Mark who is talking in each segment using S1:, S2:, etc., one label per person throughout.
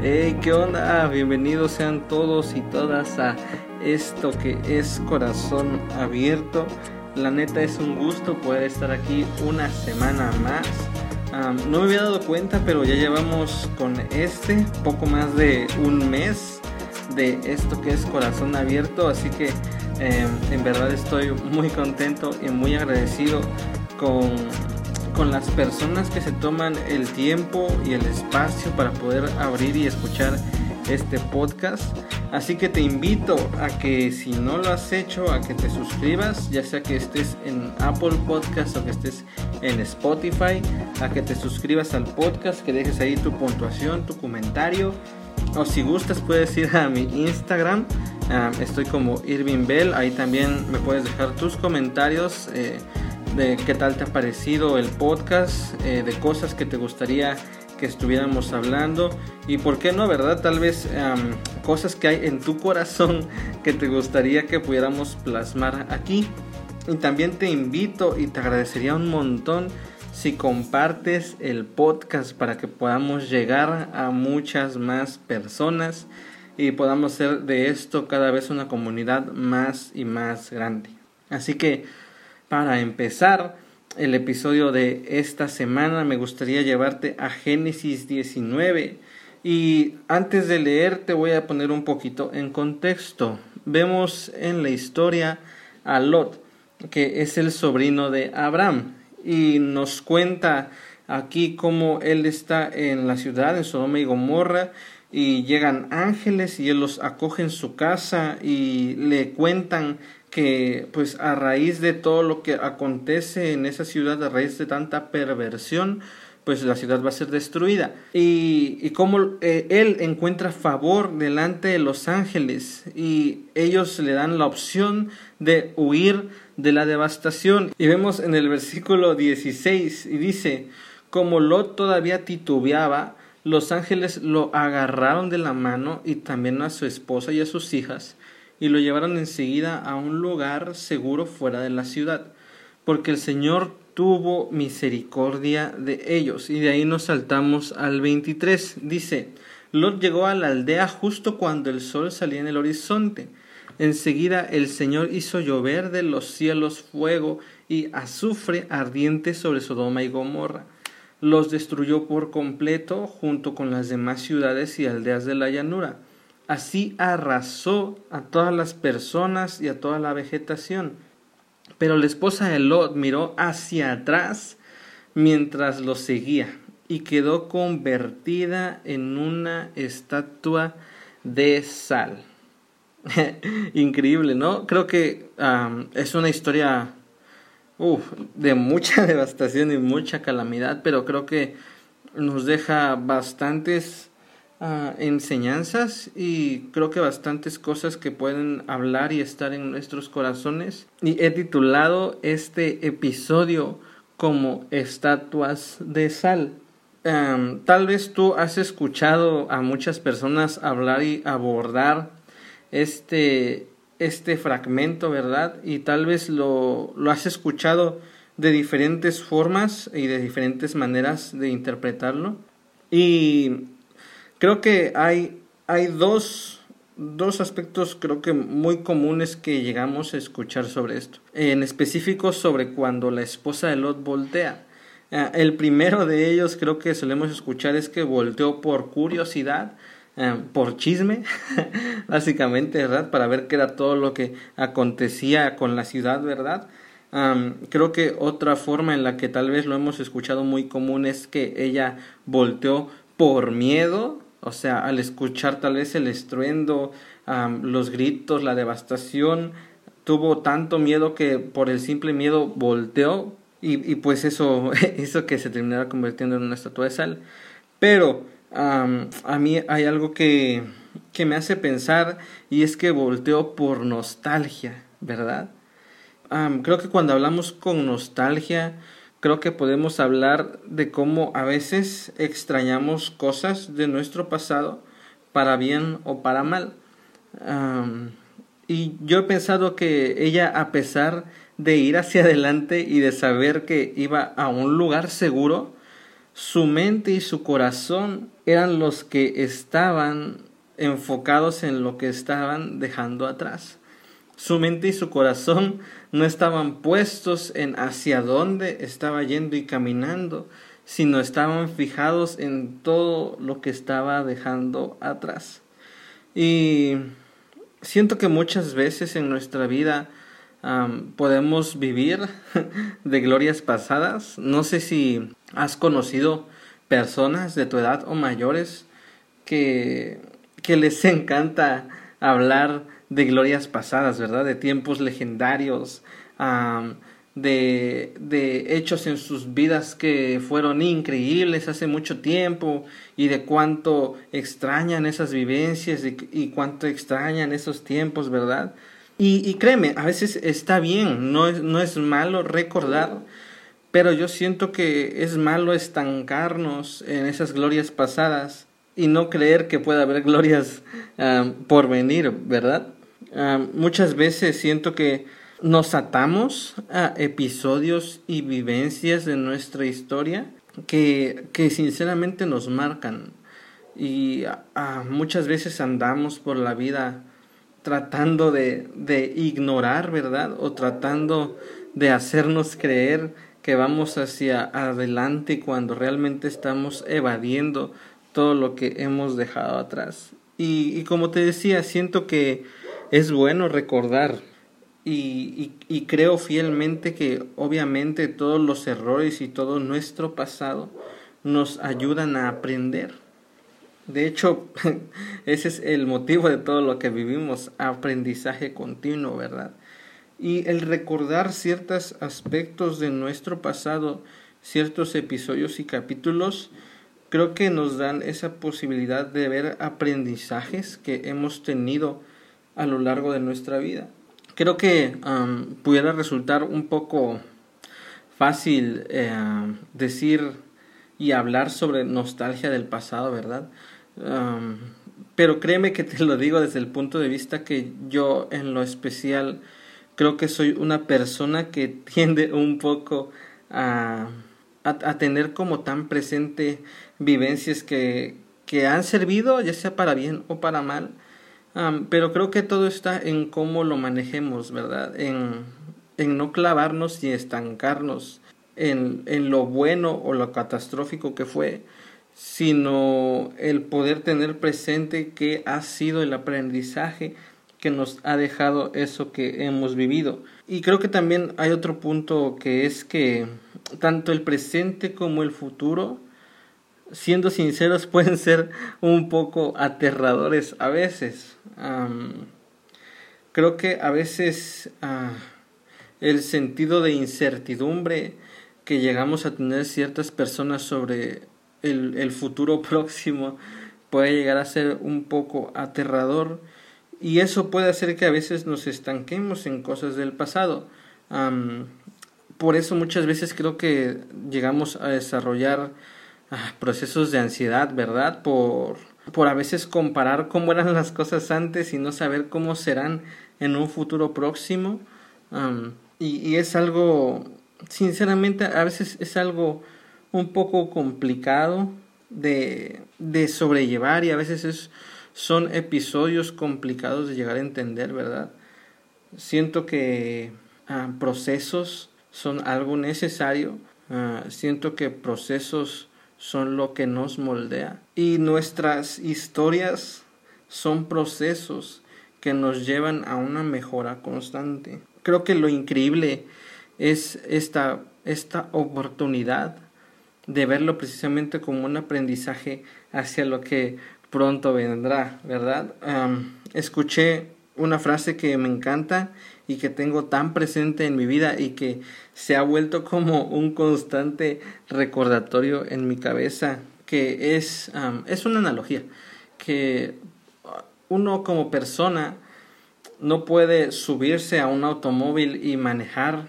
S1: Hey, ¿qué onda? Bienvenidos sean todos y todas a esto que es Corazón Abierto. La neta es un gusto poder estar aquí una semana más. no me había dado cuenta, pero ya llevamos con este poco más de un mes de esto que es Corazón Abierto. Así que em, en verdad estoy muy contento y muy agradecido con con las personas que se toman el tiempo y el espacio para poder abrir y escuchar este podcast. Así que te invito a que si no lo has hecho, a que te suscribas, ya sea que estés en Apple Podcast o que estés en Spotify, a que te suscribas al podcast, que dejes ahí tu puntuación, tu comentario. O si gustas puedes ir a mi Instagram, ah, estoy como Irving Bell, ahí también me puedes dejar tus comentarios. Eh, de qué tal te ha parecido el podcast, eh, de cosas que te gustaría que estuviéramos hablando y por qué no, ¿verdad? Tal vez cosas que hay en tu corazón que te gustaría que pudiéramos plasmar aquí. Y también te invito y te agradecería un montón si compartes el podcast para que podamos llegar a muchas más personas y podamos hacer de esto cada vez una comunidad más y más grande. Así que para empezar el episodio de esta semana me gustaría llevarte a Génesis 19 y antes de leer te voy a poner un poquito en contexto. Vemos en la historia a Lot, que es el sobrino de Abraham, y nos cuenta aquí cómo él está en la ciudad, en Sodoma y Gomorra, y llegan ángeles y él los acoge en su casa y le cuentan que pues a raíz de todo lo que acontece en esa ciudad, a raíz de tanta perversión, pues la ciudad va a ser destruida. Y, y cómo eh, él encuentra favor delante de los ángeles y ellos le dan la opción de huir de la devastación. Y vemos en el versículo 16 y dice, como Lot todavía titubeaba, los ángeles lo agarraron de la mano y también a su esposa y a sus hijas y lo llevaron enseguida a un lugar seguro fuera de la ciudad, porque el Señor tuvo misericordia de ellos. Y de ahí nos saltamos al 23. Dice, Lot llegó a la aldea justo cuando el sol salía en el horizonte. Enseguida el Señor hizo llover de los cielos fuego y azufre ardiente sobre Sodoma y Gomorra. Los destruyó por completo junto con las demás ciudades y aldeas de la llanura Así arrasó a todas las personas y a toda la vegetación. Pero la esposa de Lot miró hacia atrás mientras lo seguía y quedó convertida en una estatua de sal. Increíble, ¿no? Creo que es una historia de mucha devastación y mucha calamidad, pero creo que nos deja bastantes enseñanzas y creo que bastantes cosas que pueden hablar y estar en nuestros corazones. Y he titulado este episodio como estatuas de sal. tal vez tú has escuchado a muchas personas hablar y abordar este, este fragmento, ¿verdad? Y tal vez lo, lo has escuchado de diferentes formas y de diferentes maneras de interpretarlo. Y Creo que hay, hay dos, dos aspectos creo que muy comunes que llegamos a escuchar sobre esto. En específico sobre cuando la esposa de Lot voltea. Ah, el primero de ellos creo que solemos escuchar es que volteó por curiosidad, ah, por chisme, básicamente, ¿verdad? Para ver qué era todo lo que acontecía con la ciudad, ¿verdad? creo que otra forma en la que tal vez lo hemos escuchado muy común es que ella volteó por miedo o sea, al escuchar tal vez el estruendo, los gritos, la devastación, tuvo tanto miedo que por el simple miedo volteó y, y pues eso hizo que se terminara convirtiendo en una estatua de sal. Pero a mí hay algo que, que me hace pensar y es que volteó por nostalgia, ¿verdad? creo que cuando hablamos con nostalgia, creo que podemos hablar de cómo a veces extrañamos cosas de nuestro pasado para bien o para mal. y yo he pensado que ella, a pesar de ir hacia adelante y de saber que iba a un lugar seguro, su mente y su corazón eran los que estaban enfocados en lo que estaban dejando atrás. Su mente y su corazón no estaban puestos en hacia dónde estaba yendo y caminando, sino estaban fijados en todo lo que estaba dejando atrás. Y siento que muchas veces en nuestra vida podemos vivir de glorias pasadas. No sé si has conocido personas de tu edad o mayores que, que les encanta hablar de glorias pasadas, ¿verdad? De tiempos legendarios, de, de, hechos en sus vidas que fueron increíbles hace mucho tiempo y de cuánto extrañan esas vivencias y, cuánto extrañan esos tiempos, ¿verdad? Y, y, créeme, a veces está bien, no es, no es malo recordar, pero yo siento que es malo estancarnos en esas glorias pasadas y no creer que pueda haber glorias por venir, ¿verdad? muchas veces siento que nos atamos a episodios y vivencias de nuestra historia que, que sinceramente nos marcan y muchas veces andamos por la vida tratando de, de ignorar, ¿verdad? O tratando de hacernos creer que vamos hacia adelante cuando realmente estamos evadiendo todo lo que hemos dejado atrás. Y, como te decía, siento que es bueno recordar y, y, creo fielmente que obviamente todos los errores y todo nuestro pasado nos ayudan a aprender. De hecho, ese es el motivo de todo lo que vivimos, aprendizaje continuo, ¿verdad? Y el recordar ciertos aspectos de nuestro pasado, ciertos episodios y capítulos, creo que nos dan esa posibilidad de ver aprendizajes que hemos tenido a lo largo de nuestra vida creo que pudiera resultar un poco fácil eh, decir y hablar sobre nostalgia del pasado, ¿verdad? Pero créeme que te lo digo desde el punto de vista que yo en lo especial creo que soy una persona que tiende un poco a, a, tener como tan presente vivencias que, que han servido, ya sea para bien o para mal, pero creo que todo está en cómo lo manejemos, ¿verdad? En, en no clavarnos y estancarnos en, en lo bueno o lo catastrófico que fue, sino el poder tener presente qué ha sido el aprendizaje que nos ha dejado eso que hemos vivido. Y creo que también hay otro punto que es que tanto el presente como el futuro siendo sinceros, pueden ser un poco aterradores a veces. creo que a veces ah, el sentido de incertidumbre que llegamos a tener ciertas personas sobre el, el futuro próximo puede llegar a ser un poco aterrador y eso puede hacer que a veces nos estanquemos en cosas del pasado. por eso muchas veces creo que llegamos a desarrollar Ah, procesos de ansiedad, ¿verdad? Por, por a veces comparar cómo eran las cosas antes y no saber cómo serán en un futuro próximo. y, y, es algo, sinceramente, a veces es algo un poco complicado de, de sobrellevar y a veces es, son episodios complicados de llegar a entender, ¿verdad? Siento que ah, procesos son algo necesario. Ah, siento que procesos son lo que nos moldea. Y nuestras historias son procesos que nos llevan a una mejora constante. Creo que lo increíble es esta, esta oportunidad de verlo precisamente como un aprendizaje hacia lo que pronto vendrá, ¿verdad? escuché una frase que me encanta y que tengo tan presente en mi vida y que se ha vuelto como un constante recordatorio en mi cabeza, que es, es una analogía, que uno como persona no puede subirse a un automóvil y manejar,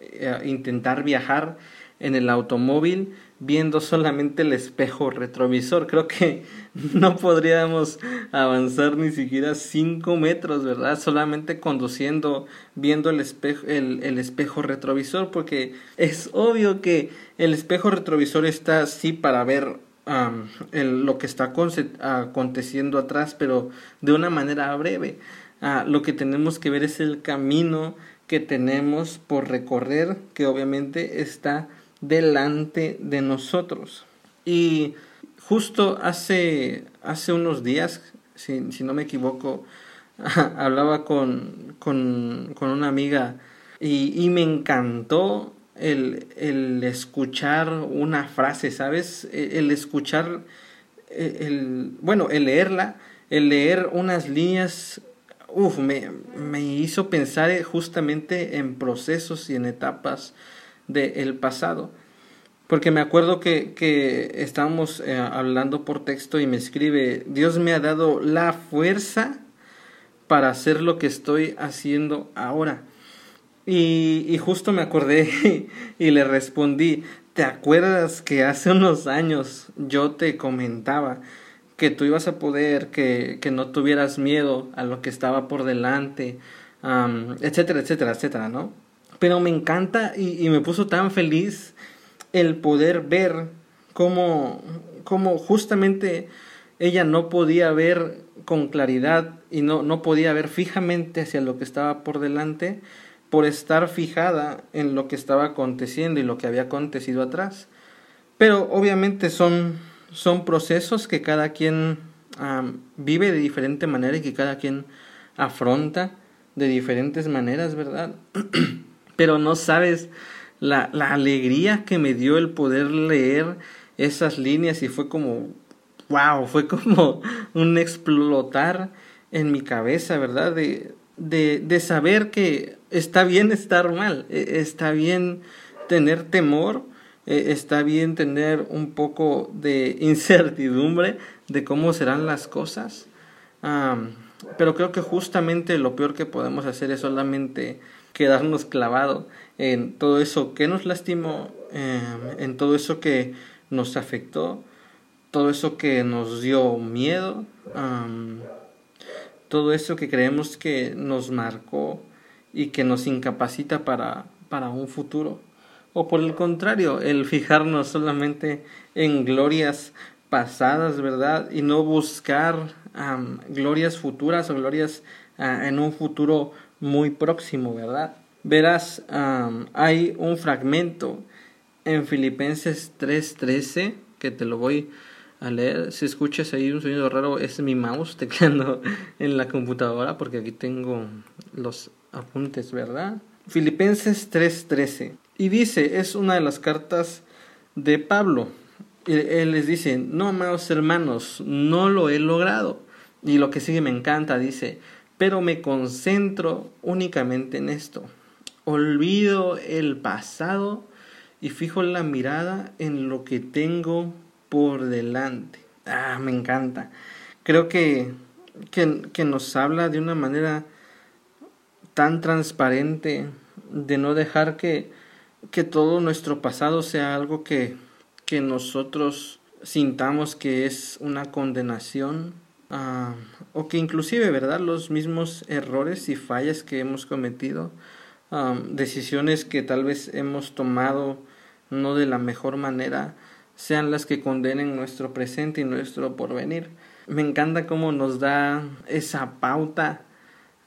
S1: eh, intentar viajar en el automóvil viendo solamente el espejo retrovisor. Creo que no podríamos avanzar ni siquiera cinco metros, ¿verdad? Solamente conduciendo, viendo el espejo, el, el espejo retrovisor, porque es obvio que el espejo retrovisor está así para ver lo que está aconteciendo atrás, pero de una manera breve. Ah, lo que tenemos que ver es el camino que tenemos por recorrer, que obviamente está delante de nosotros. Y justo hace, hace unos días, si, si no me equivoco, hablaba con, con, con, una amiga y, y me encantó el, el, escuchar una frase, ¿sabes? E, el escuchar, e, el, bueno, el leerla, el leer unas líneas, uf, me, me hizo pensar justamente en procesos y en etapas del pasado. Porque me acuerdo que, que estábamos eh, hablando por texto y me escribe, Dios me ha dado la fuerza para hacer lo que estoy haciendo ahora. Y, y justo me acordé y le respondí, ¿te acuerdas que hace unos años yo te comentaba que tú ibas a poder, que, que no tuvieras miedo a lo que estaba por delante, etcétera, etcétera, etcétera, ¿no? Pero me encanta y, me puso tan feliz el poder ver cómo, cómo justamente ella no podía ver con claridad y no, no podía ver fijamente hacia lo que estaba por delante, por estar fijada en lo que estaba aconteciendo y lo que había acontecido atrás. Pero obviamente son, son procesos que cada quien vive de diferente manera y que cada quien afronta de diferentes maneras, ¿verdad? Pero no sabes la, la alegría que me dio el poder leer esas líneas y fue como, wow, fue como un explotar en mi cabeza, ¿verdad? De, de, de saber que está bien estar mal, e, está bien tener temor, e, está bien tener un poco de incertidumbre de cómo serán las cosas. pero creo que justamente lo peor que podemos hacer es solamente quedarnos clavado en todo eso que nos lastimó, em, en todo eso que nos afectó, todo eso que nos dio miedo, todo eso que creemos que nos marcó y que nos incapacita para, para un futuro. O por el contrario, el fijarnos solamente en glorias pasadas, ¿verdad? Y no buscar glorias futuras o glorias ah, en un futuro muy próximo, ¿verdad? Verás, hay un fragmento en Filipenses 3:13 que te lo voy a leer. Si escuchas ahí un sonido raro, es mi mouse tecleando en la computadora porque aquí tengo los apuntes, ¿verdad? Filipenses 3:13. Y dice, es una de las cartas de Pablo. Él les dice, no, amados hermanos, no lo he logrado. Y lo que sigue me encanta, dice, pero me concentro únicamente en esto. Olvido el pasado y fijo la mirada en lo que tengo por delante. Ah, me encanta. Creo que, que, nos habla de una manera tan transparente de no dejar que, que todo nuestro pasado sea algo que, que nosotros sintamos que es una condenación ah, o que inclusive, ¿verdad? Los mismos errores y fallas que hemos cometido, decisiones que tal vez hemos tomado no de la mejor manera, sean las que condenen nuestro presente y nuestro porvenir. Me encanta cómo nos da esa pauta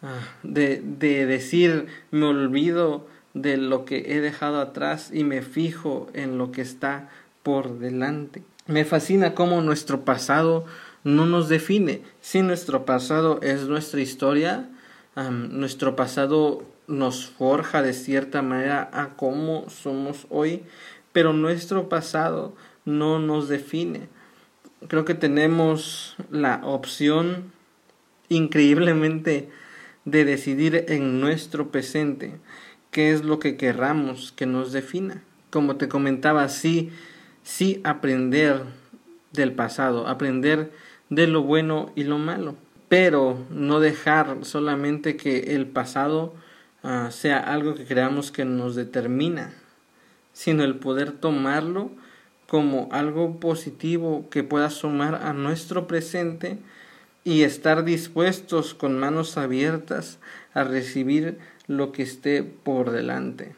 S1: ah, de, de decir me olvido de lo que he dejado atrás y me fijo en lo que está por delante. Me fascina cómo nuestro pasado no nos define. Si nuestro pasado es nuestra historia, nuestro pasado nos forja de cierta manera a cómo somos hoy, pero nuestro pasado no nos define. Creo que tenemos la opción increíblemente de decidir en nuestro presente qué es lo que querramos que nos defina. Como te comentaba, sí, sí aprender del pasado, aprender de lo bueno y lo malo, pero no dejar solamente que el pasado ah, sea algo que creamos que nos determina, sino el poder tomarlo como algo positivo que pueda sumar a nuestro presente y estar dispuestos con manos abiertas a recibir lo que esté por delante.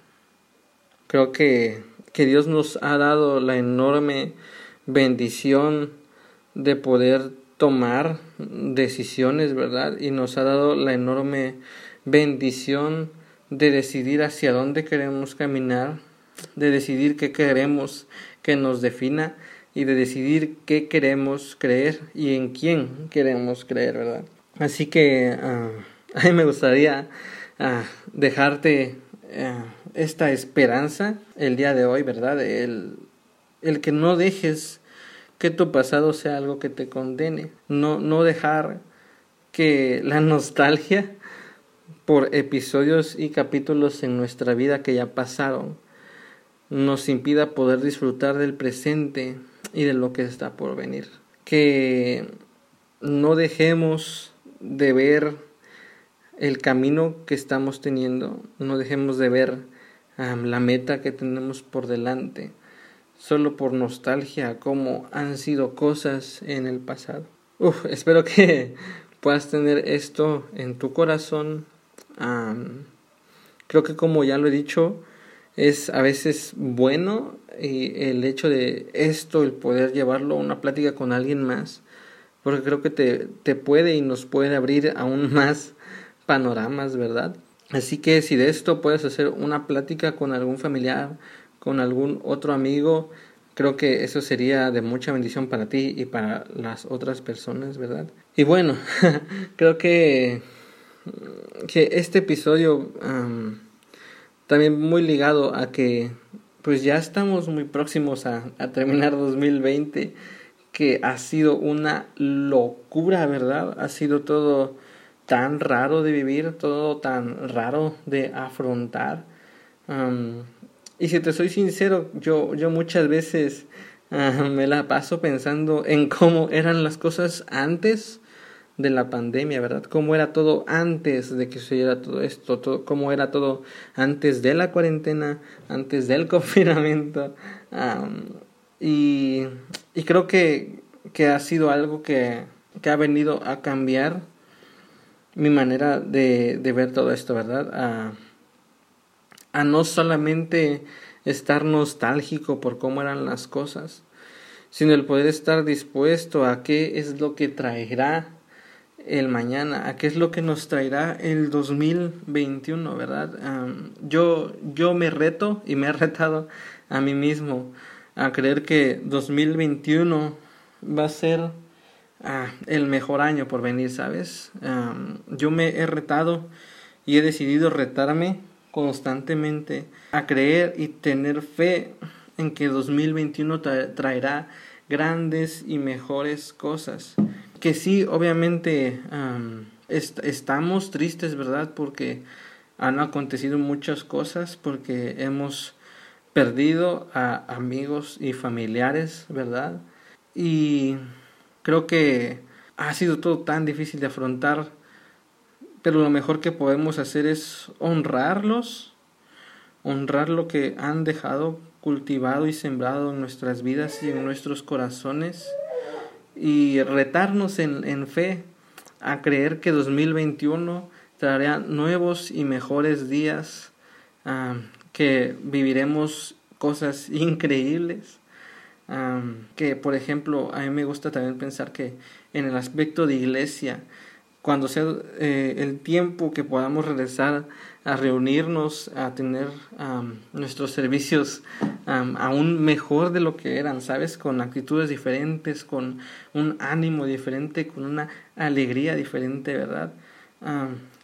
S1: Creo que, que Dios nos ha dado la enorme bendición de poder tomar decisiones, ¿verdad? Y nos ha dado la enorme bendición de decidir hacia dónde queremos caminar, de decidir qué queremos que nos defina y de decidir qué queremos creer y en quién queremos creer, ¿verdad? Así que uh, a mí me gustaría uh, dejarte uh, esta esperanza el día de hoy, ¿verdad? El, el que no dejes que tu pasado sea algo que te condene, no, no dejar que la nostalgia por episodios y capítulos en nuestra vida que ya pasaron nos impida poder disfrutar del presente y de lo que está por venir. Que no dejemos de ver el camino que estamos teniendo, no dejemos de ver la meta que tenemos por delante, solo por nostalgia, como han sido cosas en el pasado. Espero que puedas tener esto en tu corazón. creo que como ya lo he dicho, es a veces bueno y el hecho de esto, el poder llevarlo a una plática con alguien más, porque creo que te, te puede y nos puede abrir aún más panoramas, ¿verdad? Así que si de esto puedes hacer una plática con algún familiar, con algún otro amigo, creo que eso sería de mucha bendición para ti y para las otras personas, ¿verdad? Y bueno, creo que, que este episodio también muy ligado a que pues ya estamos muy próximos a, terminar 2020 que ha sido una locura, ¿verdad? Ha sido todo tan raro de vivir, todo tan raro de afrontar. Y si te soy sincero, yo, yo muchas veces ah, me la paso pensando en cómo eran las cosas antes de la pandemia, ¿verdad? Cómo era todo antes de que sucediera todo esto, todo, cómo era todo antes de la cuarentena, antes del confinamiento. y, y, creo que, que, ha sido algo que, que, ha venido a cambiar mi manera de, de ver todo esto, ¿verdad? A, a no solamente estar nostálgico por cómo eran las cosas, sino el poder estar dispuesto a qué es lo que traerá el mañana, a qué es lo que nos traerá el 2021, ¿verdad? yo, yo me reto y me he retado a mí mismo a creer que 2021 va a ser ah, el mejor año por venir, ¿sabes? yo me he retado y he decidido retarme constantemente a creer y tener fe en que 2021 traerá grandes y mejores cosas que sí, obviamente estamos tristes, ¿verdad? Porque han acontecido muchas cosas, porque hemos perdido a amigos y familiares, ¿verdad? Y creo que ha sido todo tan difícil de afrontar, pero lo mejor que podemos hacer es honrarlos, honrar lo que han dejado cultivado y sembrado en nuestras vidas y en nuestros corazones y retarnos en, fe a creer que 2021 traerá nuevos y mejores días, que viviremos cosas increíbles. que por ejemplo a mí me gusta también pensar que en el aspecto de iglesia cuando sea eh, el tiempo que podamos regresar a reunirnos, a tener nuestros servicios aún mejor de lo que eran, ¿sabes? Con actitudes diferentes, con un ánimo diferente, con una alegría diferente, ¿verdad?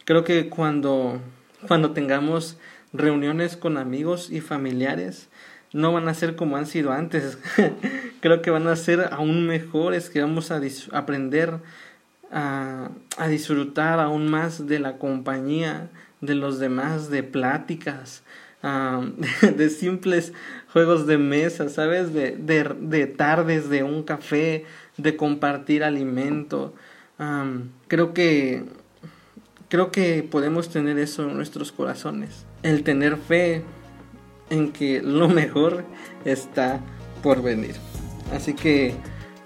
S1: creo que cuando, cuando tengamos reuniones con amigos y familiares, no van a ser como han sido antes. creo que van a ser aún mejores, que vamos a aprender a, disfrutar aún más de la compañía de los demás, de pláticas, de, simples juegos de mesa, ¿sabes? De, de, de, tardes de un café, de compartir alimento. creo que creo que podemos tener eso en nuestros corazones. El tener fe en que lo mejor está por venir. Así que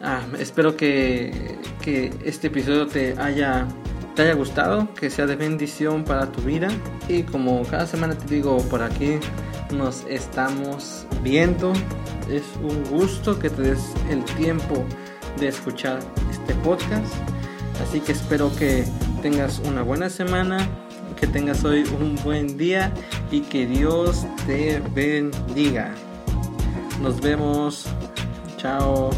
S1: ah, espero que, que este episodio te haya te haya gustado, que sea de bendición para tu vida. Y como cada semana te digo por aquí, nos estamos viendo. Es un gusto que te des el tiempo de escuchar este podcast. Así que espero que tengas una buena semana, que tengas hoy un buen día y que Dios te bendiga. Nos vemos. Chao.